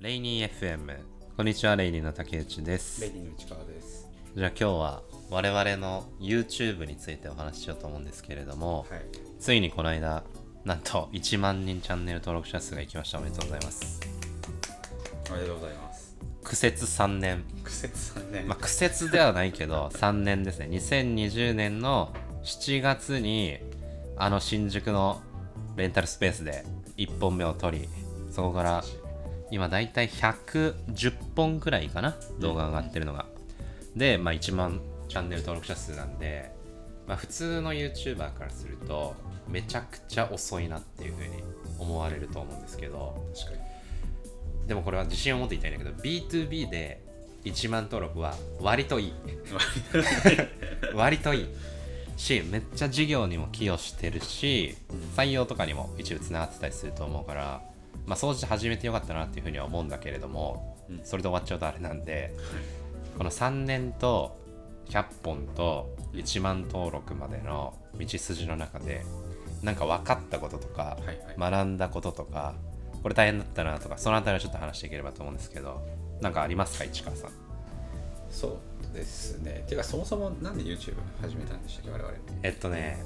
レイニー FM こんにちはレイニーの竹内ですレディの内川です。じゃあ今日は我々の YouTube についてお話ししようと思うんですけれども、はい。ついにこの間なんと1万人チャンネル登録者数がいきましたおめでとうございますおめでとうございます。苦節3年苦節さんね。まあ苦節ではないけど 3年ですね2020年の7月にあの新宿のレンタルスペースで1本目を取りそこから今だいたい110本くらいかな動画が上がってるのが、で、まあ、1万チャンネル登録者数なんで、まあ、普通の YouTuber からするとめちゃくちゃ遅いなっていうふうに思われると思うんですけど。でもこれは自信を持って言いたいんだけど B2B で1万登録は割といい。割といい。しめっちゃ事業にも寄与してるし採用とかにも一部つながってたりすると思うからまあ掃除始めてよかったなっていうふうには思うんだけれども、うん。それで終わっちゃうとあれなんでこの3年と100本と1万登録までの道筋の中でなんか分かったこととか、学んだこととかこれ大変だったなとかそのあたりをちょっと話していければと思うんですけどなんかありますか市川さん？そうですね。ていうか、そもそもなんで YouTube 始めたんでしたっけ、我々。えっとね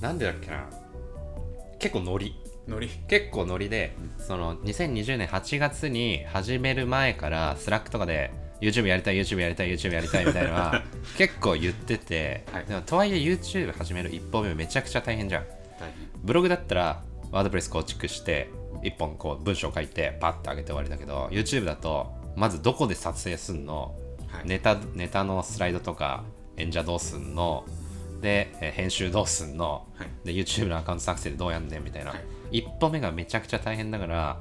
なんでだっけな。結構ノリノリ。結構ノリでその2020年8月に始める前からスラックとかで YouTube やりたい YouTube やりたい YouTube やりたいみたいなのは 結構言ってて、はい。でもとはいえ YouTube 始める一歩目めちゃくちゃ大変じゃん。ブログだったらワードプレス構築して一本こう文章書いてパッと上げて終わりだけど YouTube だとまずどこで撮影すんの、はい。ネタネタのスライドとか演者どうすんの？でえー編集どうすんの、はい。で YouTube のアカウント作成でどうやんねんみたいな、はい一歩目がめちゃくちゃ大変だから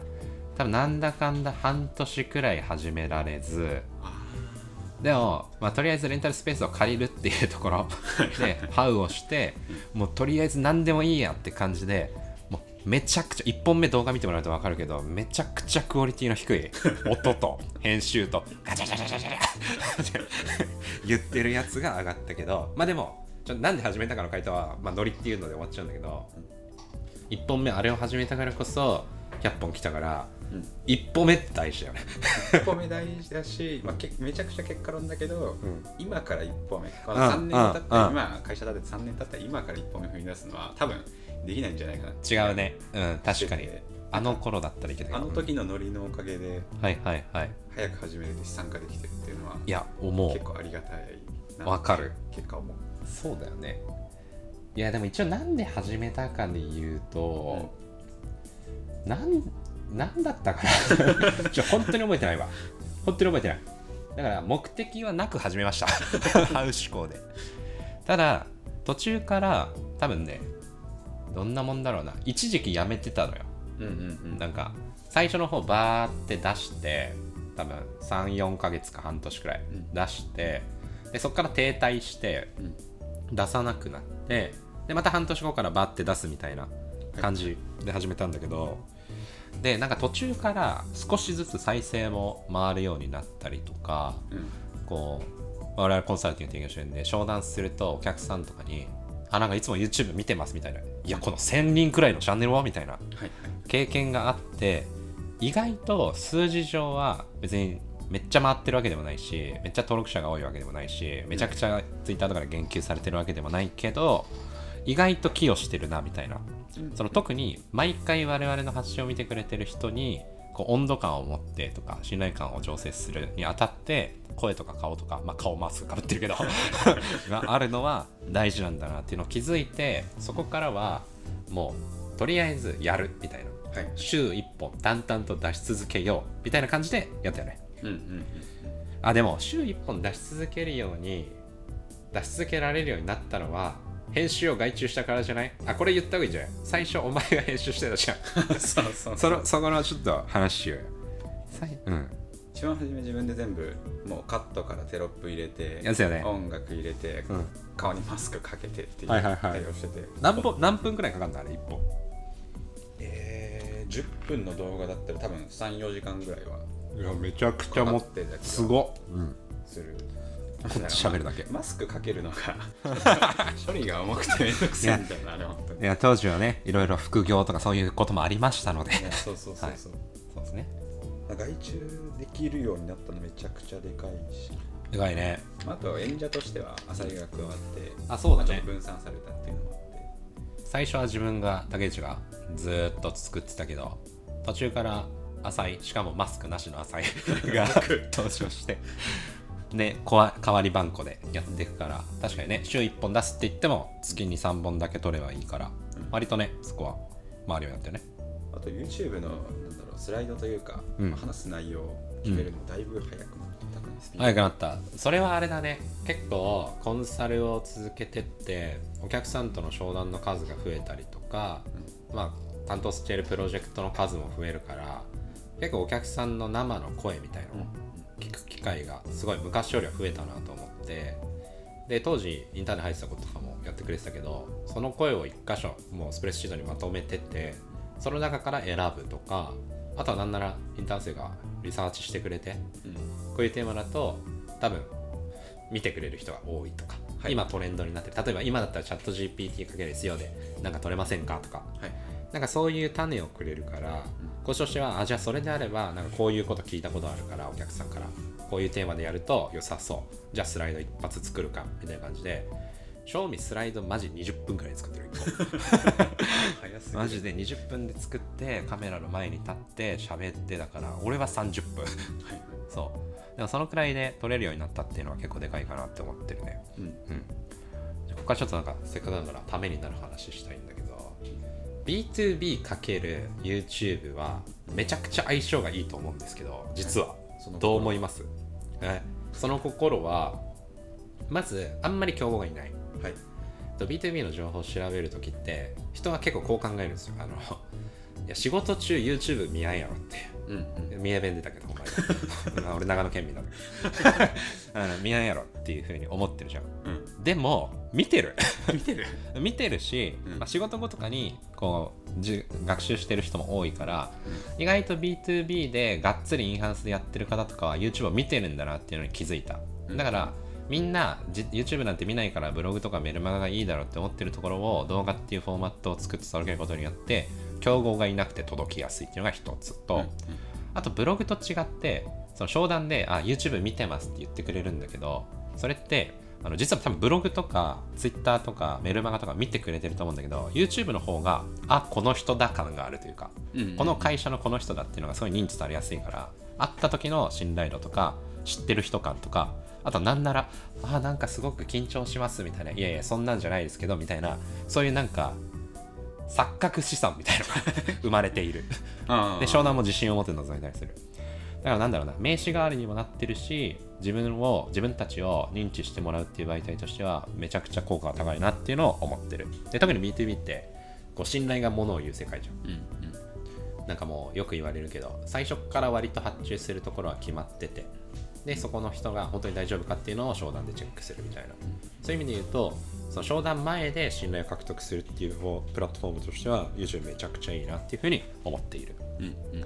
多分なんだかんだ半年くらい始められずあでも、まあ、とりあえずレンタルスペースを借りるっていうところ。でハウをしてもうとりあえず何でもいいやって感じでもうめちゃくちゃ1本目動画見てもらうと分かるけどめちゃくちゃクオリティの低い 音と編集とガチャガチャガチャガチャって言ってるやつが上がったけどまあでもちょなんで始めたかの回答は、まあ、ノリっていうので終わっちゃうんだけど1本目あれを始めたからこそ100本来たからうん。1歩目って大事だよね。一歩目大事だし、まあ、けめちゃくちゃ結果論だけど、今から一歩目。このうん3年経って、うん今、会社立てて3年経ったら今から一歩目踏み出すのは多分できないんじゃないかな。違うね。うん確かに。であの頃だったらいけたけど。あの時のノリのおかげで、はいはいはい。早く始めれて参加できてるっていうのは、いや思結構ありがたいなわかる。結果思う。う。そうだよねいやでも一応なんで始めたかで言うと、なんなんだったかな。ちょ本当に覚えてないわ。本当に覚えてない。だから目的はなく始めました。ハウ思考で。ただ途中から多分ねどんなもんだろうな。一時期やめてたのよ。うんうんうん。なんか最初の方バーって出して多分34ヶ月か半年くらいうん。出して、でそこから停滞してうん。出さなくなってでまた半年後からバーって出すみたいな感じで始めたんだけど、でなんか途中から少しずつ再生も回るようになったりとかうんこう我々コンサルティング提供してるんで商談するとお客さんとかに「あなんかいつも YouTube 見てます」みたいな「いやこの1000人くらいのチャンネルは?」みたいな。経験があって意外と数字上は別にめっちゃ回ってるわけでもないしめっちゃ登録者が多いわけでもないしめちゃくちゃ Twitter とかで言及されてるわけでもないけど意外と寄与してるなみたいなその特に毎回我々の発信を見てくれてる人にこう温度感を持ってとか信頼感を醸成するにあたって声とか顔とか、まあ、顔マスクかぶってるけど があるのは大事なんだなっていうのを気づいてそこからはもうとりあえずやるみたいなはい。週1本淡々と出し続けようみたいな感じでやったよねうんうんうん。あでも週1本出し続けるように出し続けられるようになったのは編集を外注したからじゃない？あこれ言った方がいいんじゃない？最初お前が編集してたじゃん。そうそうそのそこのちょっと話しようよ。うん。一番初め自分で全部もうカットからテロップ入れてやつよね。音楽入れて、うん。顔にマスクかけてっていうはいはいはい。対応してて、何本何分くらいかかるんだあれ1本。えー、10分の動画だったら多分34時間ぐらいはいやめちゃくかかってた気がすごっ、うん、する喋るだけ。マスクかけるのが 処理が重くてめんどくさいんだよなあれ本当に。いや当時はねいろいろ副業とかそういうこともありましたので。そうそうそうそう、そうですね。外注できるようになったのめちゃくちゃでかいし。でかいね。まああと演者としては浅井が加わってあそうだね。分散されたっていうのもあって。最初は自分が竹内がずーっと作ってたけど途中から浅井しかもマスクなしの浅井が 登場してねこわ代わり番号でやっていくから確かにね週1本出すって言っても月に3本だけ取ればいいから、うん。割とねそこは回るようになってるね。あと YouTube のなんだろうスライドというか、うん。話す内容を決めるのもだいぶ早くなったかな、スピード早くなった。それはあれだね。結構コンサルを続けてってお客さんとの商談の数が増えたりとか、まあ担当しているプロジェクトの数も増えるから結構お客さんの生の声みたいなのを聞く機会がすごい昔よりは増えたなと思ってで当時インターネ入ってたこととかもやってくれてたけどその声を一箇所もうスプレッドシートにまとめててその中から選ぶとかあとはなんならインターン生がリサーチしてくれてうん。こういうテーマだと多分見てくれる人が多いとか、はい。今トレンドになってる。例えば今だったらチャット GPT かける SEO でなんか取れませんかとか。はい。なんかそういう種をくれるから、こっちとしてはあじゃあそれであればなんかこういうこと聞いたことあるからお客さんからこういうテーマでやると良さそうじゃあスライド一発作るかみたいな感じで賞味スライドマジ20分くらいで作ってる早すぎる。マジで20分で作ってカメラの前に立って喋ってだから俺は30分。はい。そう。でもそのくらいで撮れるようになったっていうのは結構でかいかなって思ってるね。うん。うん。ここからちょっとなんかせっかくだからためになる話したいん B2B×YouTube はめちゃくちゃ相性がいいと思うんですけど実は。どう思います？えその心はまずあんまり競合がいない。はい。と B2B の情報を調べるときって人は結構こう考えるんですよ。あの いや仕事中 YouTube 見合いやろってう。んうん。三重弁出たけどお前。まあ俺長野県民なの見合いやろっていうふうに思ってるじゃん。うんでも見てる。見てる？見てるし、うん。まあ、仕事後とかにこうじゅ学習してる人も多いから、意外と B2B でがっつりインハウスでやってる方とかは YouTube を見てるんだなっていうのに気づいた。うん。だからみんなじ YouTube なんて見ないからブログとかメルマガがいいだろうって思ってるところを動画っていうフォーマットを作って届けることによって競合がいなくて届きやすいっていうのが一つと、うん。あとブログと違ってその商談で「あ YouTube 見てます」って言ってくれるんだけどそれってあの実は多分ブログとか Twitter とかメルマガとか見てくれてると思うんだけど YouTube の方があこの人だ感があるというかうんうんこの会社のこの人だっていうのがすごい認知されやすいから会った時の信頼度とか知ってる人感とかあとなんならあなんかすごく緊張しますみたいないやいやそんなんじゃないですけどみたいなそういうなんか錯覚資産みたいなのが 生まれている。で湘南も自信を持って臨んだりする。だからなんだろうな名刺代わりにもなってるし自分を自分たちを認知してもらうっていう媒体としてはめちゃくちゃ効果が高いなっていうのを思ってる。で特に B2B ってこう信頼がものを言う世界じゃん。うんうん。なんかもうよく言われるけど最初から割と発注するところは決まっててでそこの人が本当に大丈夫かっていうのを商談でチェックするみたいな。そういう意味で言うとその商談前で信頼を獲得するっていうプラットフォームとしては YouTube めちゃくちゃいいなっていうふうに思っている。うんうん。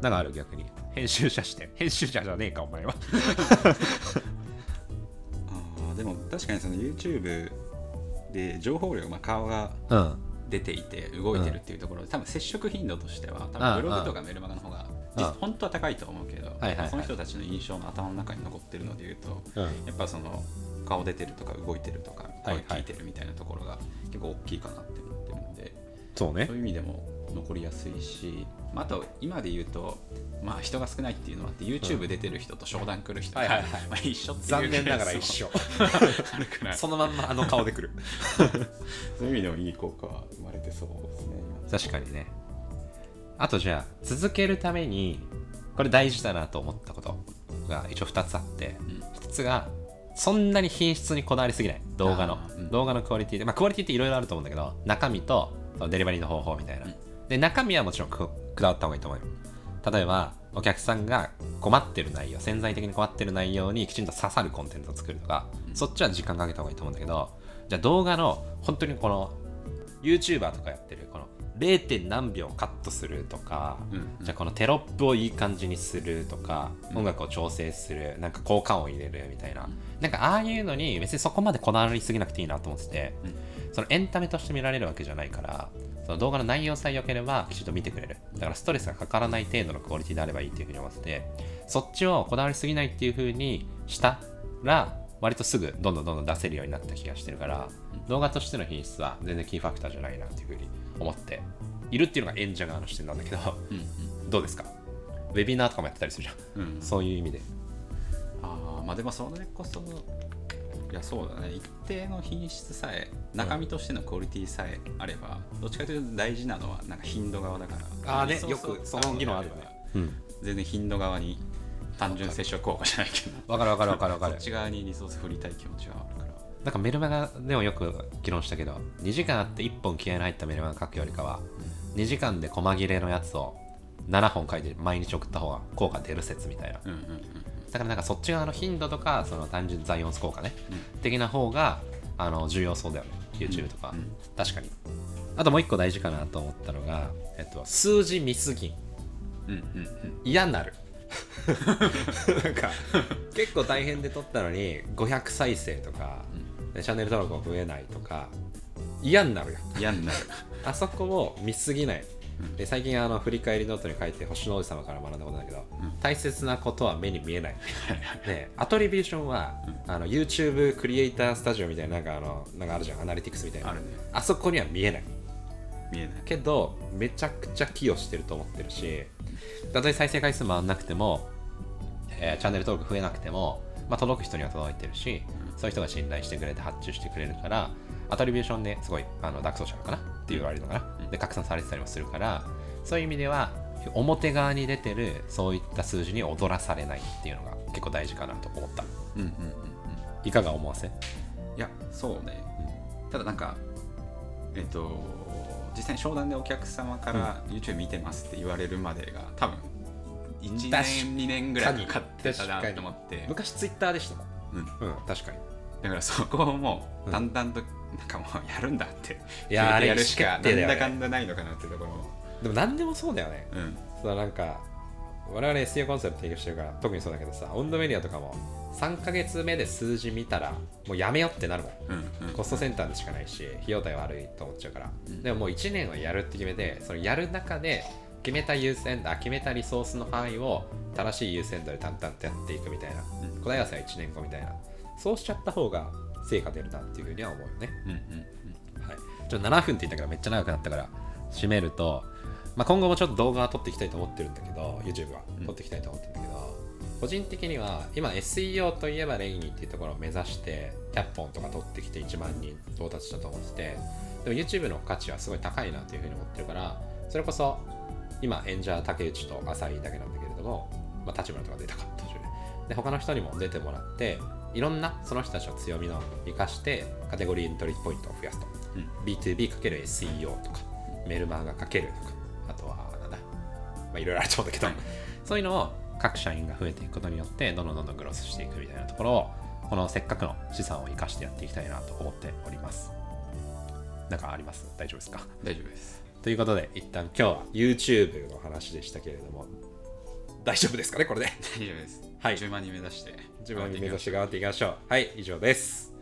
なんかある逆に編集者して編集者じゃねえかお前は。あーでも確かにその YouTube で情報量、まあ、顔がうん。出ていて動いてるっていうところで、多分接触頻度としては多分ブログとかメルマガの方が本当は高いと思うけど、はいはいはい。その人たちの印象の頭の中に残ってるので言うとうん。やっぱその顔出てるとか動いてるとかはいはい。声聞いてるみたいなところが結構大きいかなって思ってるので、そうね。そういう意味でも残りやすいし、まあ、あと今で言うと、まあ、人が少ないっていうのはあって YouTube 出てる人と商談来る人が、はいはいはい。まあ、一緒っていう 残念ながら一緒。ケースもあるからそのまんまあの顔でくる。そういう意味でもいい効果は生まれてそうですね。確かにね。あとじゃあ続けるためにこれ大事だなと思ったことが一応2つあってうん。1つがそんなに品質にこだわりすぎない。動画の、うん。動画のクオリティでまあクオリティっていろいろあると思うんだけど中身とデリバリーの方法みたいな、うん。で中身はもちろんくくだわった方がいいと思うよ例えばお客さんが困ってる内容潜在的に困ってる内容にきちんと刺さるコンテンツを作るとか、うん。そっちは時間かけた方がいいと思うんだけどじゃあ動画の本当にこの YouTuber とかやってるこの 0. 何秒カットするとか、うん。じゃあこのテロップをいい感じにするとか、うん。音楽を調整するなんか効果音を入れるみたいな、うん。なんかああいうのに別にそこまでこだわりすぎなくていいなと思ってて、うん。そのエンタメとして見られるわけじゃないからその動画の内容さえ良ければきちんと見てくれる。だからストレスがかからない程度のクオリティであればいいっていうふうに思ってて。そっちをこだわりすぎないっていうふうにしたら割とすぐどんどんどんどん出せるようになった気がしてるから動画としての品質は全然キーファクターじゃないなっていうふうに思っているっていうのが演者側の視点なんだけどうんどうですか？ウェビナーとかもやってたりするじゃん。うん。うんそういう意味で。ああまあでもそれこそいやそうだね。一定の品質さえ中身としてのクオリティさえあれば、どっちかというと大事なのはなんか頻度側だから。あーねよくその議論あるよね。うん。全然頻度側に単純接触効果じゃないけど。わかるわかるわかるわかる。そっち側にリソース振りたい気持ちはあるから。なんかメルマガでもよく議論したけど2時間あって1本気合いの入ったメルマガ書くよりかは2時間で細切れのやつを7本書いて毎日送った方が効果出る説みたいな。うんうんうんだからなんかそっち側の頻度とかその単純ザイオンス効果ね、う的な方があの重要そうだよね。YouTube とか、うん。確かに。あともう一個大事かなと思ったのが、えっと、数字見すぎうんうんうん。嫌になる。なんか結構大変で撮ったのに500再生とか、でチャンネル登録も増えないとか嫌になるよ。嫌になる。あそこを見すぎない。うんで最近あの振り返りノートに書いて星の王子様から学んだことだけど、うん。大切なことは目に見えない。でアトリビューションは、あの YouTube クリエイタースタジオみたいななんかあのなんかあるじゃんアナリティクスみたいな。あるね。あそこには見えない。見えない。けどめちゃくちゃ寄与してると思ってるしたとえ再生回数回んなくても、えーチャンネル登録増えなくても、まあ、届く人には届いてるし、そういう人が信頼してくれて発注してくれるからアトリビューションですごいあのダークソーシャルかなって言われるのかな、うんで拡散されてたりもするからそういう意味では表側に出てるそういった数字に踊らされないっていうのが結構大事かなと思った。うんうんうんうん。いかが思わせ？いやそうね、ただなんかえっと実際に商談でお客様から YouTube 見てますって言われるまでが多分1確か年2年ぐらいかかってたなと思って、昔ツイッターでしたもん。うん、うん確かに。だからそこをもうだん。だんとなんかもうやるんだって。いやーあれやるしかなんだかんだないのかなっていうところも。でも何でもそうだよね。うん。そうなんか我々 SEO コンサル提供してるから特にそうだけどさオンドメディアとかも3ヶ月目で数字見たらもうやめよってなるもん。うんうんコストセンターでしかないし費用対悪いと思っちゃうから、うん。でももう1年はやるって決めてそのやる中で決めた優先あ決めたリソースの範囲を正しい優先度で淡々とやっていくみたいな、うん。答え合わせは1年後みたいな。そうしちゃった方が成果出るなっていうふうには思うよね。うんうんはい、ちょっと7分って言ったからめっちゃ長くなったから締めると、まあ、今後もちょっと動画は撮っていきたいと思ってるんだけど YouTube は。うん。撮っていきたいと思ってるんだけど、個人的には今 SEO といえばレイニーっていうところを目指して100本とか撮ってきて1万人到達したと思っててでも YouTube の価値はすごい高いなというふうに思ってるからそれこそ今演者竹内と浅井だけなんだけれども、まあ、立花とか出たか途中でで他の人にも出てもらっていろんなその人たちの強みの生かしてカテゴリーエントリーポイントを増やすと。うん。B2B×SEO とかメルマガかけるとかあとはなんだまあいろいろあると思うんだけど、そういうのを各社員が増えていくことによってどんどんどんどんグロスしていくみたいなところをこのせっかくの資産を生かしてやっていきたいなと思っておりますなんかあります大丈夫ですか大丈夫ですということで一旦今日は YouTube の話でしたけれども大丈夫ですかねこれで大丈夫です。はい。10万人目指して。自分に目指して頑張っていきましょう。はい以上です